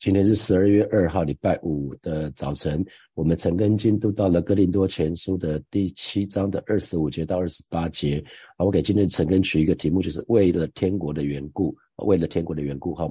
今天是十二月二号，礼拜五的早晨，我们陈根进度到了哥林多前书的第七章的二十五节到二十八节。啊，我给今天陈根取一个题目，就是为了天国的缘故，为了天国的缘故。哈，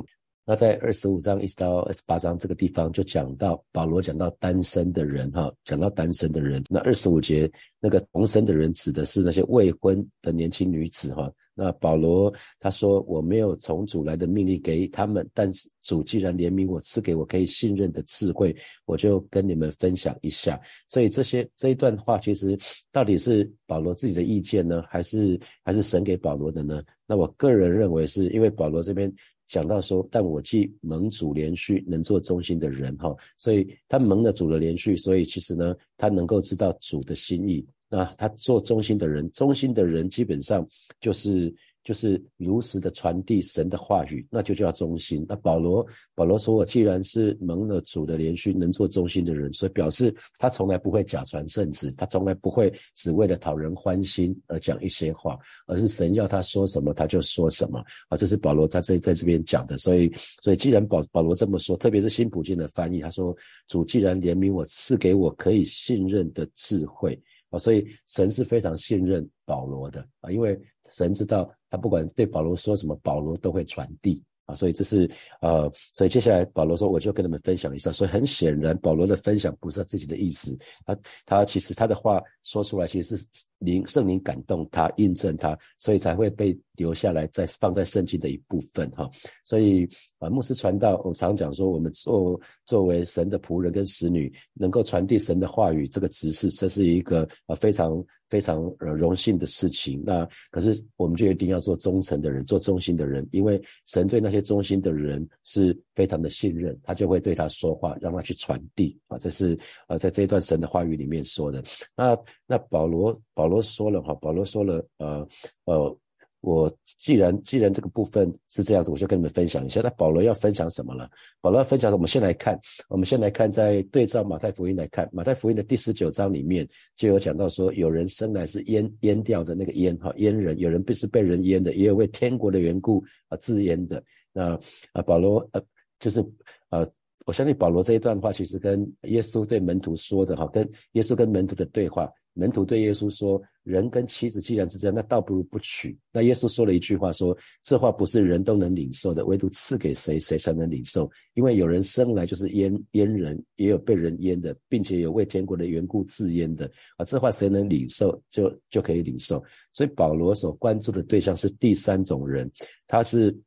那在二十五章一直到二十八章这个地方，就讲到保罗讲到单身的人，哈，讲到单身的人。那二十五节那个同身的人，指的是那些未婚的年轻女子，哈。那保罗他说：“我没有从主来的命令给他们，但是主既然怜悯我，赐给我可以信任的智慧，我就跟你们分享一下。所以这些这一段话，其实到底是保罗自己的意见呢，还是还是神给保罗的呢？那我个人认为，是因为保罗这边讲到说，但我既蒙主连续能做中心的人，哈，所以他蒙了主的连续，所以其实呢，他能够知道主的心意。”那他做中心的人，中心的人基本上就是就是如实的传递神的话语，那就叫中心。那保罗保罗说，我既然是蒙了主的连续，能做中心的人，所以表示他从来不会假传圣旨，他从来不会只为了讨人欢心而讲一些话，而是神要他说什么他就说什么啊。这是保罗在这在这边讲的。所以所以既然保保罗这么说，特别是新普京的翻译，他说主既然怜悯我，赐给我可以信任的智慧。啊，所以神是非常信任保罗的啊，因为神知道他不管对保罗说什么，保罗都会传递。啊，所以这是呃，所以接下来保罗说，我就跟他们分享一下。所以很显然，保罗的分享不是他自己的意思，他他其实他的话说出来，其实是灵圣灵感动他，印证他，所以才会被留下来，再放在圣经的一部分哈。所以啊，牧师传道，我常讲说，我们作作为神的仆人跟使女，能够传递神的话语，这个职事，这是一个啊非常。非常呃荣幸的事情，那可是我们就一定要做忠诚的人，做忠心的人，因为神对那些忠心的人是非常的信任，他就会对他说话，让他去传递啊，这是呃在这一段神的话语里面说的。那那保罗保罗说了哈，保罗说了呃呃。我既然既然这个部分是这样子，我就跟你们分享一下。那保罗要分享什么了？保罗要分享，我们先来看，我们先来看，在对照马太福音来看，马太福音的第十九章里面就有讲到说，有人生来是淹淹掉的那个淹哈淹人，有人不是被人淹的，也有为天国的缘故啊自淹的。那啊保罗呃就是呃我相信保罗这一段话其实跟耶稣对门徒说的哈，跟耶稣跟门徒的对话。门徒对耶稣说：“人跟妻子既然是这样，那倒不如不娶。”那耶稣说了一句话：“说这话不是人都能领受的，唯独赐给谁，谁才能领受。因为有人生来就是阉阉人，也有被人阉的，并且有为天国的缘故自阉的。啊，这话谁能领受，就就可以领受。所以保罗所关注的对象是第三种人，他是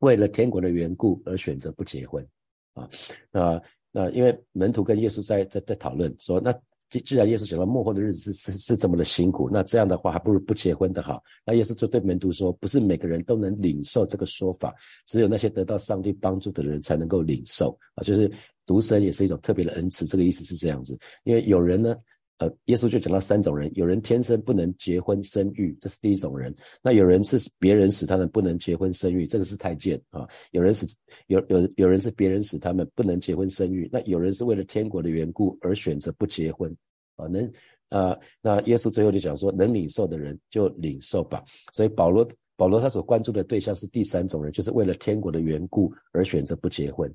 为了天国的缘故而选择不结婚。啊，那那因为门徒跟耶稣在在在讨论说那。”既既然耶稣讲到幕后的日子是是是这么的辛苦，那这样的话还不如不结婚的好。那耶稣就对门徒说：“不是每个人都能领受这个说法，只有那些得到上帝帮助的人才能够领受啊。就是独生也是一种特别的恩赐，这个意思是这样子。因为有人呢，呃，耶稣就讲到三种人：有人天生不能结婚生育，这是第一种人；那有人是别人使他们不能结婚生育，这个是太监啊；有人是有有有人是别人使他们不能结婚生育，那有人是为了天国的缘故而选择不结婚。”啊，能啊，那耶稣最后就讲说，能领受的人就领受吧。所以保罗保罗他所关注的对象是第三种人，就是为了天国的缘故而选择不结婚。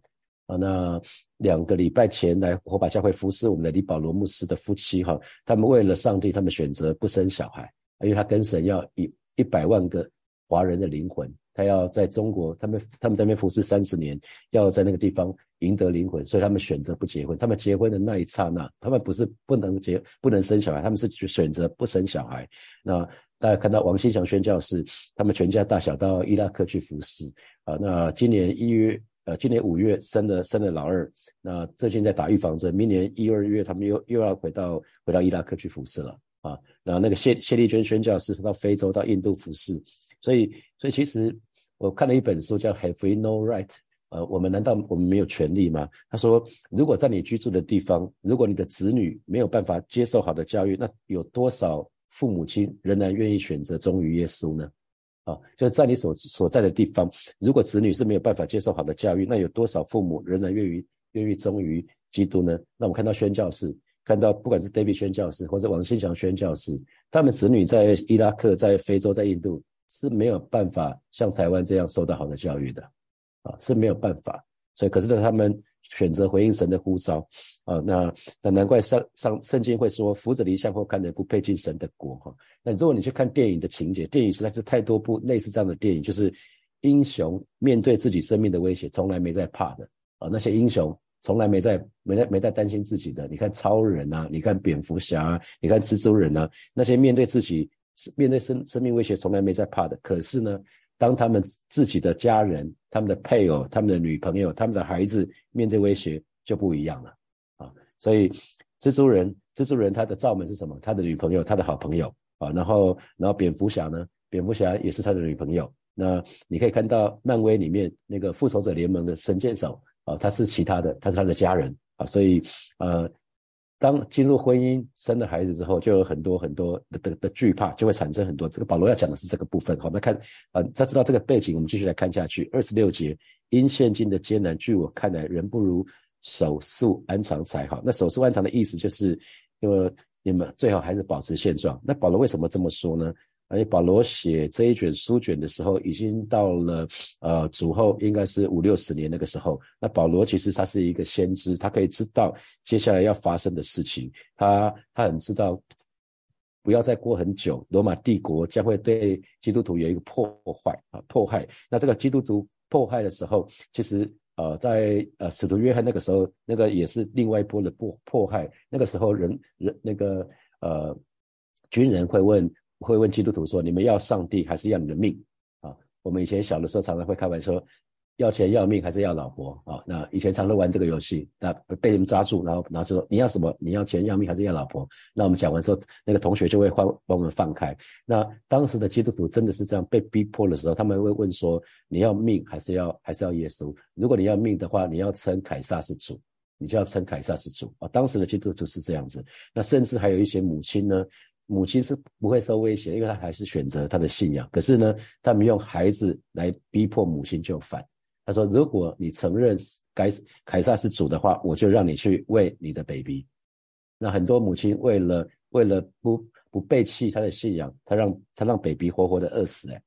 那两个礼拜前来火把教会服侍我们的李保罗牧师的夫妻哈，他们为了上帝，他们选择不生小孩，因为他跟神要一一百万个华人的灵魂。他要在中国，他们他们在那边服侍三十年，要在那个地方赢得灵魂，所以他们选择不结婚。他们结婚的那一刹那，他们不是不能结、不能生小孩，他们是选择不生小孩。那大家看到王新祥宣教士，他们全家大小到伊拉克去服侍啊。那今年一月，呃，今年五月生了生了老二，那最近在打预防针，明年一二月他们又又要回到回到伊拉克去服侍了啊。然后那个谢谢丽娟宣教士是到非洲到印度服侍。所以，所以其实我看了一本书叫《Have We No Right》，呃，我们难道我们没有权利吗？他说，如果在你居住的地方，如果你的子女没有办法接受好的教育，那有多少父母亲仍然愿意选择忠于耶稣呢？啊，就是在你所所在的地方，如果子女是没有办法接受好的教育，那有多少父母仍然愿意愿意忠于基督呢？那我们看到宣教士，看到不管是 David 宣教士或者王新祥宣教士，他们子女在伊拉克、在非洲、在印度。是没有办法像台湾这样受到好的教育的，啊是没有办法所以可是呢，他们选择回应神的呼召啊，那那难怪上上圣经会说扶着离乡或看的不配进神的国哈。那如果你去看电影的情节，电影实在是太多部类似这样的电影，就是英雄面对自己生命的威胁，从来没在怕的啊。那些英雄从来没在没在没在担心自己的。你看超人啊，你看蝙蝠侠啊，你看蜘蛛人啊，那些面对自己面对生生命威胁从来没在怕的。可是呢？当他们自己的家人、他们的配偶、他们的女朋友、他们的孩子面对威胁就不一样了啊！所以蜘蛛人，蜘蛛人他的罩门是什么？他的女朋友，他的好朋友啊。然后，然后蝙蝠侠呢？蝙蝠侠也是他的女朋友。那你可以看到漫威里面那个复仇者联盟的神箭手啊，他是其他的，他是他的家人啊。所以呃。当进入婚姻生了孩子之后，就有很多很多的的的惧怕，就会产生很多。这个保罗要讲的是这个部分。好，我们看啊，再知道这个背景，我们继续来看下去。二十六节，因现今的艰难，据我看来，人不如手术安长才好。那手术安长的意思就是，因为你们最好还是保持现状。那保罗为什么这么说呢？而且保罗写这一卷书卷的时候，已经到了呃主后应该是五六十年那个时候。那保罗其实他是一个先知，他可以知道接下来要发生的事情。他他很知道，不要再过很久，罗马帝国将会对基督徒有一个破坏啊迫害。那这个基督徒迫害的时候，其实呃在呃使徒约翰那个时候，那个也是另外一波的迫迫害。那个时候人人那个呃军人会问。会问基督徒说：“你们要上帝还是要你的命？”啊，我们以前小的时候常常会开玩笑说：“要钱要命还是要老婆？”啊，那以前常常玩这个游戏，那被人抓住，然后然后就说：“你要什么？你要钱要命还是要老婆？”那我们讲完之后，那个同学就会帮帮我们放开。那当时的基督徒真的是这样被逼迫的时候，他们会问说：“你要命还是要还是要耶稣？如果你要命的话，你要称凯撒是主，你就要称凯撒是主。”啊，当时的基督徒是这样子。那甚至还有一些母亲呢。母亲是不会受威胁，因为她还是选择她的信仰。可是呢，他们用孩子来逼迫母亲就范。他说：“如果你承认该凯撒是主的话，我就让你去喂你的 baby。”那很多母亲为了为了不不背弃他的信仰，他让他让 baby 活活的饿死，哎，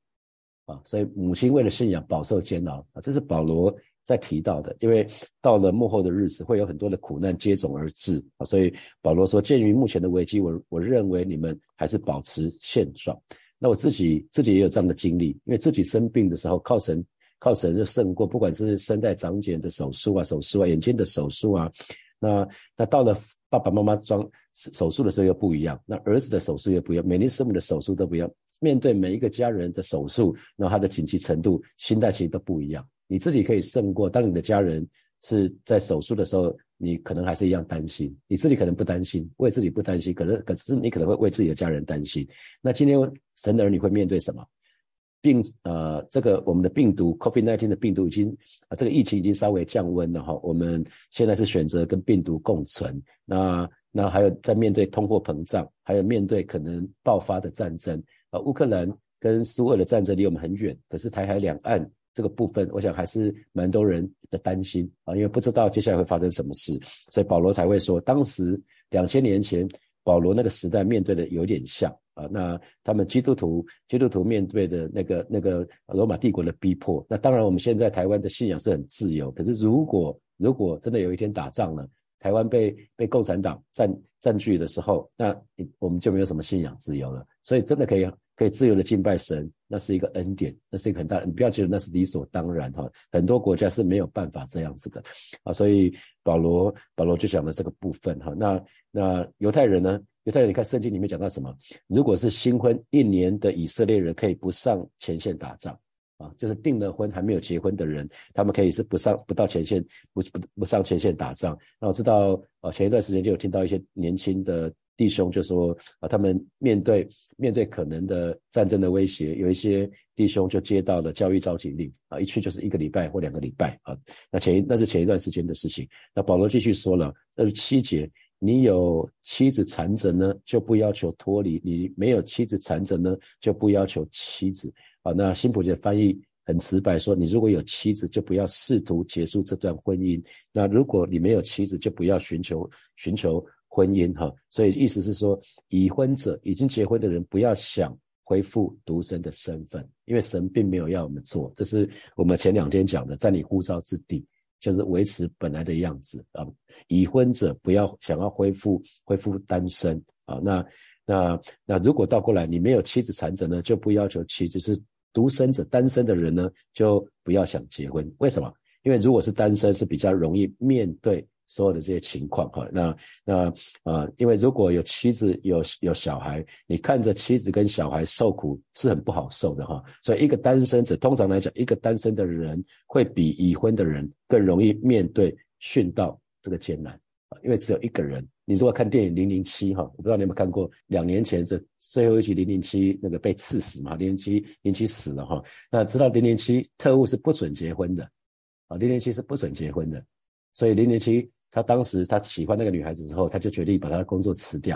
啊，所以母亲为了信仰饱受煎熬啊，这是保罗。在提到的，因为到了幕后的日子，会有很多的苦难接踵而至啊，所以保罗说，鉴于目前的危机，我我认为你们还是保持现状。那我自己自己也有这样的经历，因为自己生病的时候，靠神靠神就胜过，不管是声带长茧的手术啊，手术啊，眼睛的手术啊，那那到了爸爸妈妈装手术的时候又不一样，那儿子的手术又不一样，每年生母的手术都不一样，面对每一个家人的手术，那他的紧急程度、心态其实都不一样。你自己可以胜过，当你的家人是在手术的时候，你可能还是一样担心。你自己可能不担心，为自己不担心，可能可是你可能会为自己的家人担心。那今天神儿女会面对什么病？呃，这个我们的病毒 COVID-19 的病毒已经啊，这个疫情已经稍微降温了哈。我们现在是选择跟病毒共存。那那还有在面对通货膨胀，还有面对可能爆发的战争啊，乌克兰跟苏俄的战争离我们很远，可是台海两岸。这个部分，我想还是蛮多人的担心啊，因为不知道接下来会发生什么事，所以保罗才会说，当时两千年前保罗那个时代面对的有点像啊，那他们基督徒基督徒面对的那个那个罗马帝国的逼迫，那当然我们现在台湾的信仰是很自由，可是如果如果真的有一天打仗了，台湾被被共产党占占据的时候，那我们就没有什么信仰自由了，所以真的可以。可以自由的敬拜神，那是一个恩典，那是一个很大。你不要觉得那是理所当然哈，很多国家是没有办法这样子的啊。所以保罗保罗就讲了这个部分哈。那那犹太人呢？犹太人，你看圣经里面讲到什么？如果是新婚一年的以色列人，可以不上前线打仗啊，就是订了婚还没有结婚的人，他们可以是不上不到前线，不不不上前线打仗。那我知道啊，前一段时间就有听到一些年轻的。弟兄就说啊，他们面对面对可能的战争的威胁，有一些弟兄就接到了教育召集令啊，一去就是一个礼拜或两个礼拜啊。那前一那是前一段时间的事情。那保罗继续说了，那是七节，你有妻子缠着呢，就不要求脱离；你没有妻子缠着呢，就不要求妻子。啊，那新普的翻译很直白说，你如果有妻子，就不要试图结束这段婚姻；那如果你没有妻子，就不要寻求寻求。婚姻哈，所以意思是说，已婚者已经结婚的人不要想恢复独身的身份，因为神并没有要我们做。这是我们前两天讲的，在你呼召之地，就是维持本来的样子啊。已婚者不要想要恢复恢复单身啊。那那那如果倒过来，你没有妻子残者呢，就不要求妻子是独生者单身的人呢，就不要想结婚。为什么？因为如果是单身，是比较容易面对。所有的这些情况哈，那那啊，因为如果有妻子有有小孩，你看着妻子跟小孩受苦是很不好受的哈。所以一个单身者，通常来讲，一个单身的人会比已婚的人更容易面对殉道这个艰难。因为只有一个人，你如果看电影《零零七》哈，我不知道你有没有看过，两年前这最后一集《零零七》那个被刺死嘛，零零七零七死了哈。那知道零零七特务是不准结婚的啊，零零七是不准结婚的，所以零零七。他当时他喜欢那个女孩子之后，他就决定把他的工作辞掉，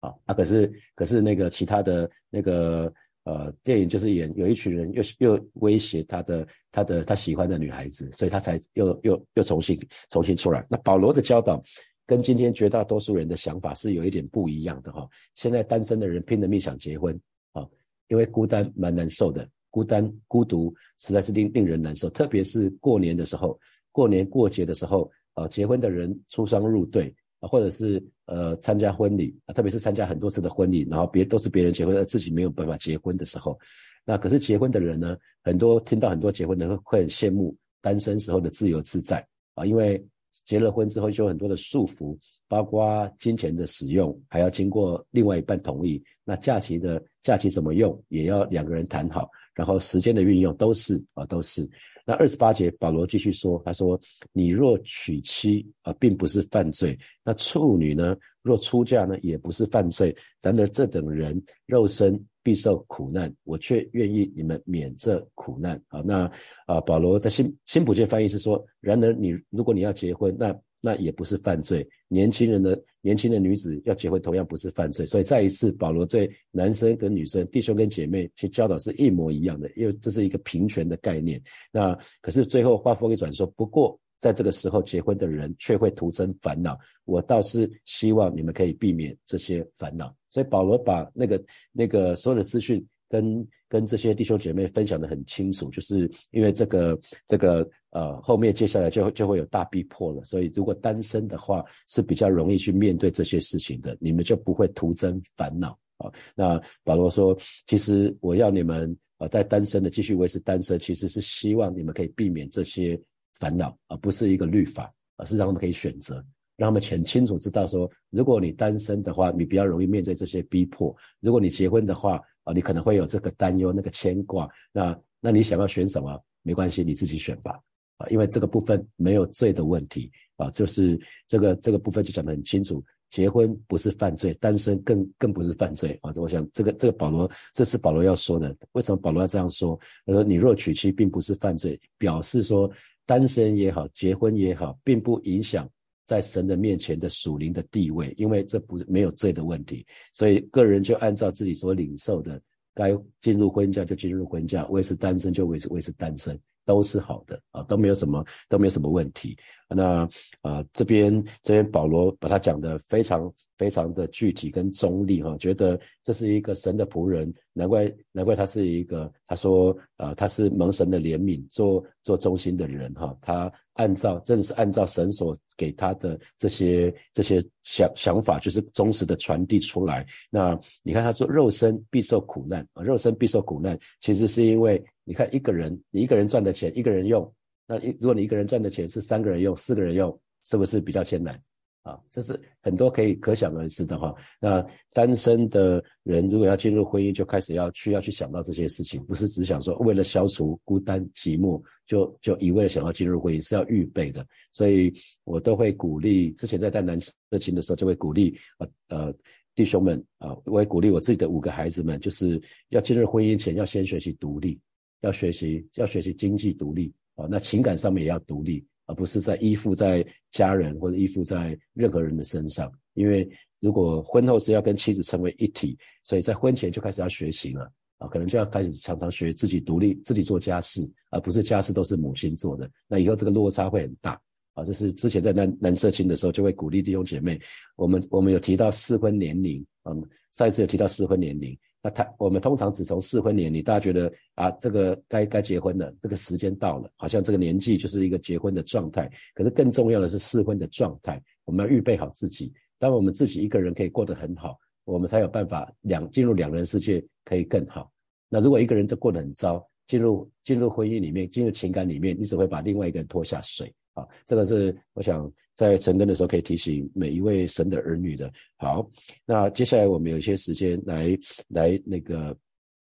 啊啊！可是可是那个其他的那个呃电影就是演有一群人又又威胁他的他的他喜欢的女孩子，所以他才又又又重新重新出来。那保罗的教导跟今天绝大多数人的想法是有一点不一样的哈。现在单身的人拼了命想结婚啊，因为孤单蛮难受的，孤单孤独实在是令令人难受，特别是过年的时候，过年过节的时候。啊，结婚的人出双入对啊，或者是呃参加婚礼啊，特别是参加很多次的婚礼，然后别都是别人结婚，而自己没有办法结婚的时候，那可是结婚的人呢，很多听到很多结婚的人会很羡慕单身时候的自由自在啊，因为结了婚之后就有很多的束缚，包括金钱的使用还要经过另外一半同意，那假期的假期怎么用也要两个人谈好，然后时间的运用都是啊都是。那二十八节，保罗继续说：“他说，你若娶妻啊，并不是犯罪；那处女呢，若出嫁呢，也不是犯罪。然而这等人肉身必受苦难，我却愿意你们免这苦难。”啊，那啊，保罗在新新普界翻译是说：“然而你如果你要结婚，那。”那也不是犯罪，年轻人的年轻的女子要结婚同样不是犯罪，所以再一次保罗对男生跟女生、弟兄跟姐妹去教导是一模一样的，因为这是一个平权的概念。那可是最后话锋一转说，不过在这个时候结婚的人却会徒增烦恼，我倒是希望你们可以避免这些烦恼。所以保罗把那个那个所有的资讯。跟跟这些弟兄姐妹分享的很清楚，就是因为这个这个呃后面接下来就会就会有大逼迫了，所以如果单身的话是比较容易去面对这些事情的，你们就不会徒增烦恼啊。那保罗说，其实我要你们啊在单身的继续维持单身，其实是希望你们可以避免这些烦恼，而不是一个律法，而是让他们可以选择，让他们很清楚知道说，如果你单身的话，你比较容易面对这些逼迫；如果你结婚的话，啊，你可能会有这个担忧、那个牵挂，那那你想要选什么？没关系，你自己选吧。啊，因为这个部分没有罪的问题啊，就是这个这个部分就讲得很清楚，结婚不是犯罪，单身更更不是犯罪啊。我想这个这个保罗，这是保罗要说的。为什么保罗要这样说？他说你若娶妻，并不是犯罪，表示说单身也好，结婚也好，并不影响。在神的面前的属灵的地位，因为这不是没有罪的问题，所以个人就按照自己所领受的，该进入婚嫁就进入婚嫁，维持单身就维持维持单身，都是好的啊，都没有什么都没有什么问题。那啊这边这边保罗把他讲的非常。非常的具体跟中立哈，觉得这是一个神的仆人，难怪难怪他是一个，他说啊他是蒙神的怜悯做做中心的人哈，他按照真的是按照神所给他的这些这些想想法，就是忠实的传递出来。那你看他说肉身必受苦难啊，肉身必受苦难，其实是因为你看一个人你一个人赚的钱一个人用，那一如果你一个人赚的钱是三个人用四个人用，是不是比较艰难？啊，这是很多可以可想而知的哈。那单身的人如果要进入婚姻，就开始要需要去想到这些事情，不是只想说为了消除孤单寂寞，就就一味的想要进入婚姻，是要预备的。所以我都会鼓励，之前在带男社情的时候，就会鼓励呃呃弟兄们啊，我也鼓励我自己的五个孩子们，就是要进入婚姻前，要先学习独立，要学习要学习经济独立啊，那情感上面也要独立。而不是在依附在家人或者依附在任何人的身上，因为如果婚后是要跟妻子成为一体，所以在婚前就开始要学习了啊，可能就要开始常常学自己独立、自己做家事，而不是家事都是母亲做的。那以后这个落差会很大啊。这是之前在男男社青的时候就会鼓励弟兄姐妹，我们我们有提到适婚年龄，嗯，上一次有提到适婚年龄，那他我们通常只从适婚年龄，大家觉得啊，这个该该结婚了，这个时间到了，好像这个年纪就是一个结婚的状态。可是更重要的是适婚的状态，我们要预备好自己。当我们自己一个人可以过得很好，我们才有办法两进入两人世界可以更好。那如果一个人就过得很糟，进入进入婚姻里面，进入情感里面，你只会把另外一个人拖下水。啊，这个是我想在成根的时候可以提醒每一位神的儿女的。好，那接下来我们有一些时间来来那个，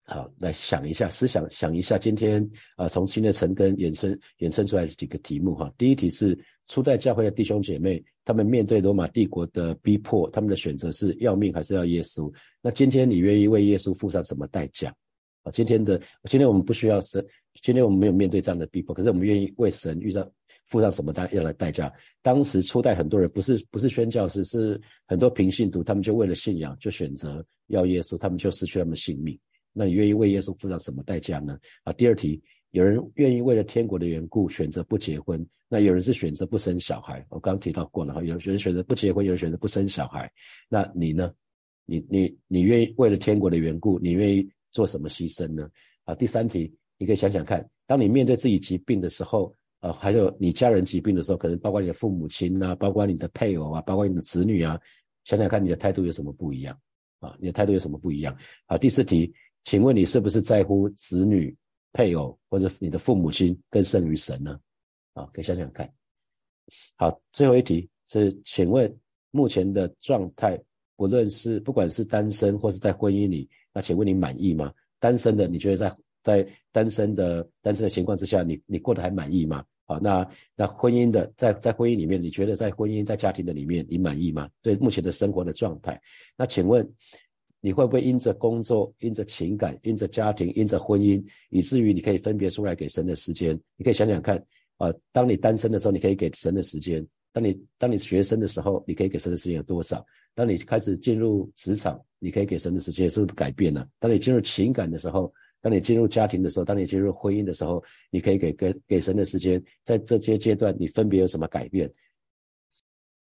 好来想一下，思想想一下，今天啊从新的成根衍生衍生出来的几个题目哈。第一题是初代教会的弟兄姐妹，他们面对罗马帝国的逼迫，他们的选择是要命还是要耶稣？那今天你愿意为耶稣付上什么代价？啊，今天的今天我们不需要神，今天我们没有面对这样的逼迫，可是我们愿意为神遇上。付上什么代样的代价？当时初代很多人不是不是宣教士，是很多平信徒，他们就为了信仰就选择要耶稣，他们就失去他们的性命。那你愿意为耶稣付上什么代价呢？啊，第二题，有人愿意为了天国的缘故选择不结婚，那有人是选择不生小孩。我刚刚提到过了哈，有人选择不结婚，有人选择不生小孩。那你呢？你你你愿意为了天国的缘故，你愿意做什么牺牲呢？啊，第三题，你可以想想看，当你面对自己疾病的时候。啊，还有你家人疾病的时候，可能包括你的父母亲啊，包括你的配偶啊，包括你的子女啊，想想看你的态度有什么不一样啊？你的态度有什么不一样？好，第四题，请问你是不是在乎子女、配偶或者你的父母亲更胜于神呢？啊，可以想想看。好，最后一题是，请问目前的状态，不论是不管是单身或是在婚姻里，那请问你满意吗？单身的，你觉得在在单身的单身的情况之下，你你过得还满意吗？好，那那婚姻的在在婚姻里面，你觉得在婚姻在家庭的里面，你满意吗？对目前的生活的状态，那请问你会不会因着工作、因着情感、因着家庭、因着婚姻，以至于你可以分别出来给神的时间？你可以想想看啊，当你单身的时候，你可以给神的时间；当你当你学生的时候，你可以给神的时间有多少？当你开始进入职场，你可以给神的时间是不是改变了？当你进入情感的时候？当你进入家庭的时候，当你进入婚姻的时候，你可以给给给神的时间，在这些阶段，你分别有什么改变？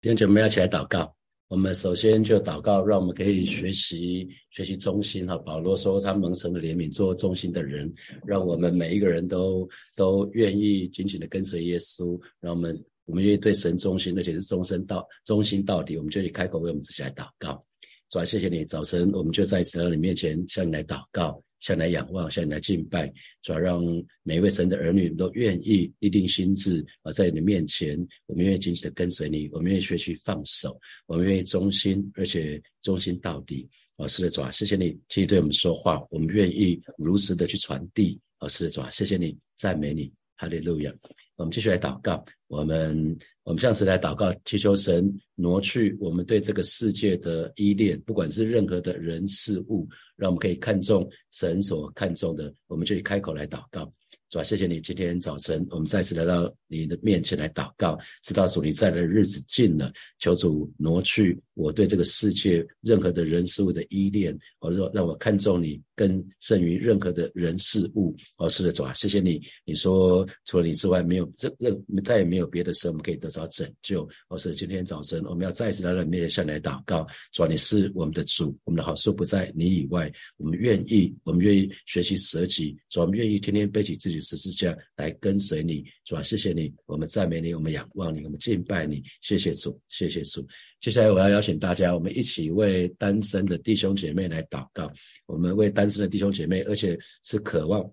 今天我们要起来祷告。我们首先就祷告，让我们可以学习学习忠心哈。保罗说他蒙神的怜悯，做忠心的人，让我们每一个人都都愿意紧紧的跟随耶稣。让我们我们愿意对神忠心，而且是终身到忠心到底。我们就以开口为我们自己来祷告。主啊，谢谢你，早晨我们就在神的面前向你来祷告。向来仰望，向你来敬拜，主要让每一位神的儿女都愿意立定心智啊，在你的面前，我们愿意紧紧的跟随你，我们愿意学习放手，我们愿意忠心，而且忠心到底。啊，是的，主啊，谢谢你，请你对我们说话，我们愿意如实的去传递。啊，是的，主啊，谢谢你，赞美你，哈利路亚。我们继续来祷告，我们我们向神来祷告，祈求神挪去我们对这个世界的依恋，不管是任何的人事物，让我们可以看重神所看重的，我们就以开口来祷告。主啊，谢谢你！今天早晨，我们再次来到你的面前来祷告，知道主你在的日子近了，求主挪去我对这个世界任何的人事物的依恋，或者说让我看重你更胜于任何的人事物。哦，是的，主啊，谢谢你！你说除了你之外，没有任任再也没有别的神我们可以得到拯救。哦，是今天早晨，我们要再次来到你面前向来祷告，主啊，你是我们的主，我们的好处不在你以外，我们愿意，我们愿意学习舍己，主，我们愿意天天背起自己。十字架来跟随你，是吧，谢谢你，我们赞美你，我们仰望你，我们敬拜你，谢谢主，谢谢主。接下来我要邀请大家，我们一起为单身的弟兄姐妹来祷告。我们为单身的弟兄姐妹，而且是渴望。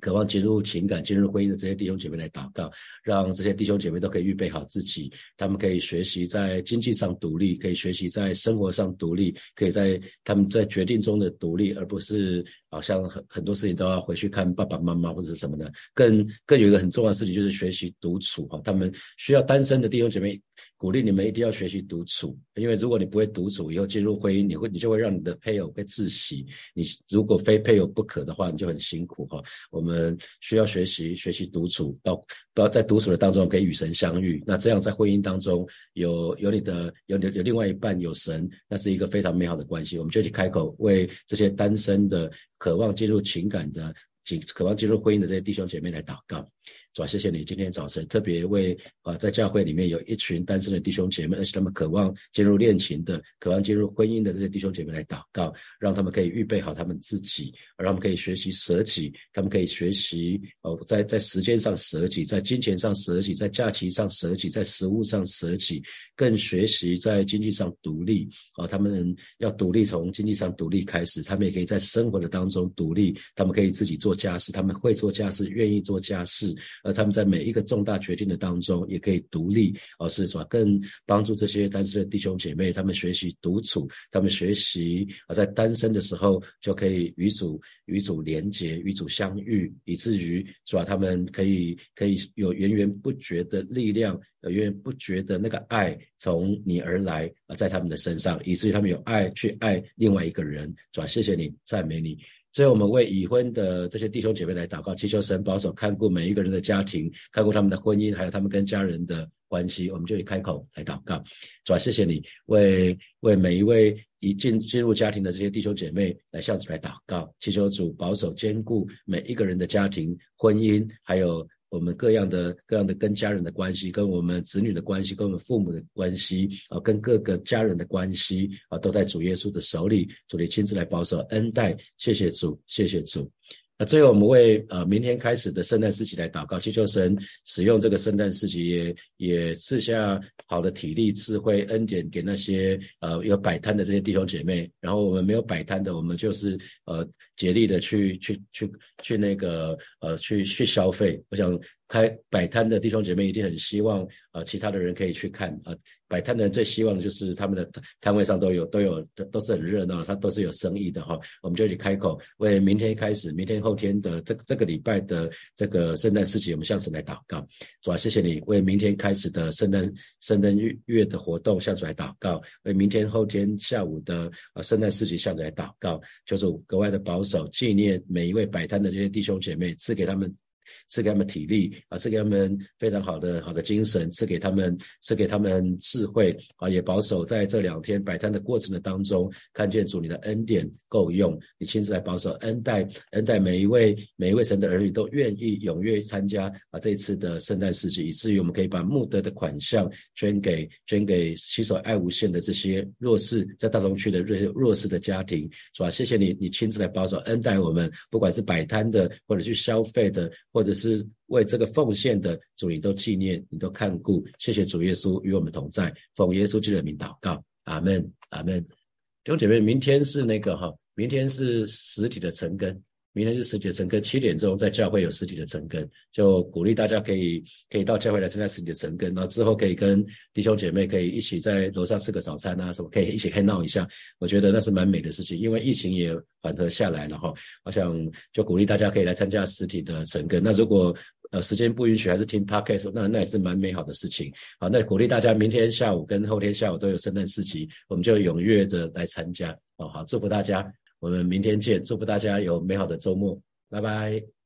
渴望进入情感、进入婚姻的这些弟兄姐妹来祷告，让这些弟兄姐妹都可以预备好自己，他们可以学习在经济上独立，可以学习在生活上独立，可以在他们在决定中的独立，而不是好像很很多事情都要回去看爸爸妈妈或者什么的。更更有一个很重要的事情就是学习独处哈，他们需要单身的弟兄姐妹。鼓励你们一定要学习独处，因为如果你不会独处，以后进入婚姻，你会你就会让你的配偶被窒息。你如果非配偶不可的话，你就很辛苦哈。我们需要学习学习独处，到不要在独处的当中可以与神相遇。那这样在婚姻当中有有你的有有有另外一半有神，那是一个非常美好的关系。我们就去开口为这些单身的、渴望进入情感的、渴望进入婚姻的这些弟兄姐妹来祷告。主啊，谢谢你今天早晨特别为啊在教会里面有一群单身的弟兄姐妹，而且他们渴望进入恋情的、渴望进入婚姻的这些弟兄姐妹来祷告，让他们可以预备好他们自己，让他们可以学习舍己，他们可以学习哦，在在时间上舍己，在金钱上舍己，在假期上舍己，在食物上舍己，更学习在经济上独立啊，他们要独立，从经济上独立开始，他们也可以在生活的当中独立，他们可以自己做家事，他们会做家事，愿意做家事。而他们在每一个重大决定的当中，也可以独立，而是说更帮助这些单身的弟兄姐妹，他们学习独处，他们学习啊，在单身的时候就可以与主与主连结，与主相遇，以至于是吧？他们可以可以有源源不绝的力量，源源不绝的那个爱从你而来啊，在他们的身上，以至于他们有爱去爱另外一个人，是吧？谢谢你，赞美你。所以我们为已婚的这些弟兄姐妹来祷告，祈求神保守看顾每一个人的家庭，看顾他们的婚姻，还有他们跟家人的关系。我们就以开口来祷告，主啊，谢谢你为为每一位已进进入家庭的这些弟兄姐妹来向主来祷告，祈求主保守兼顾每一个人的家庭、婚姻，还有。我们各样的各样的跟家人的关系，跟我们子女的关系，跟我们父母的关系啊，跟各个家人的关系啊，都在主耶稣的手里，主你亲自来保守恩待。谢谢主，谢谢主。那最后，我们为呃明天开始的圣诞市集来祷告，祈求神使用这个圣诞市集，也也赐下好的体力、智慧、恩典给那些呃有摆摊的这些弟兄姐妹。然后我们没有摆摊的，我们就是呃竭力的去去去去那个呃去去消费。我想。开摆摊的弟兄姐妹一定很希望，呃，其他的人可以去看啊。摆摊的人最希望的就是他们的摊位上都有都有都是很热闹，他都是有生意的哈。我们就去开口，为明天开始，明天后天的这这个礼拜的这个圣诞市集，我们向神来祷告，主啊，谢谢你为明天开始的圣诞圣诞月月的活动向主来祷告，为明天后天下午的呃圣诞市集向主来祷告，求主格外的保守纪念每一位摆摊的这些弟兄姐妹，赐给他们。赐给他们体力啊，赐给他们非常好的好的精神，赐给他们赐给他们智慧啊，也保守在这两天摆摊的过程的当中，看见主你的恩典够用，你亲自来保守恩待恩待每一位每一位神的儿女都愿意踊跃参加啊这一次的圣诞市集，以至于我们可以把募得的款项捐给捐给携手爱无限的这些弱势在大东区的弱弱势的家庭，是吧？谢谢你，你亲自来保守恩待我们，不管是摆摊的或者去消费的。或者是为这个奉献的主，你都纪念，你都看顾，谢谢主耶稣与我们同在，奉耶稣基督的名祷告，阿门，阿门。弟兄姐妹，明天是那个哈，明天是实体的成根。明天是实体的晨更，七点钟在教会有实体的晨更，就鼓励大家可以可以到教会来参加实体的成根，然后之后可以跟弟兄姐妹可以一起在楼上吃个早餐啊，什么可以一起 h 闹一下，我觉得那是蛮美的事情，因为疫情也缓和下来了哈。我想就鼓励大家可以来参加实体的晨更。那如果呃时间不允许，还是听 podcast，那那也是蛮美好的事情。好，那鼓励大家明天下午跟后天下午都有圣诞市集，我们就踊跃的来参加。哦，好，祝福大家。我们明天见，祝福大家有美好的周末，拜拜。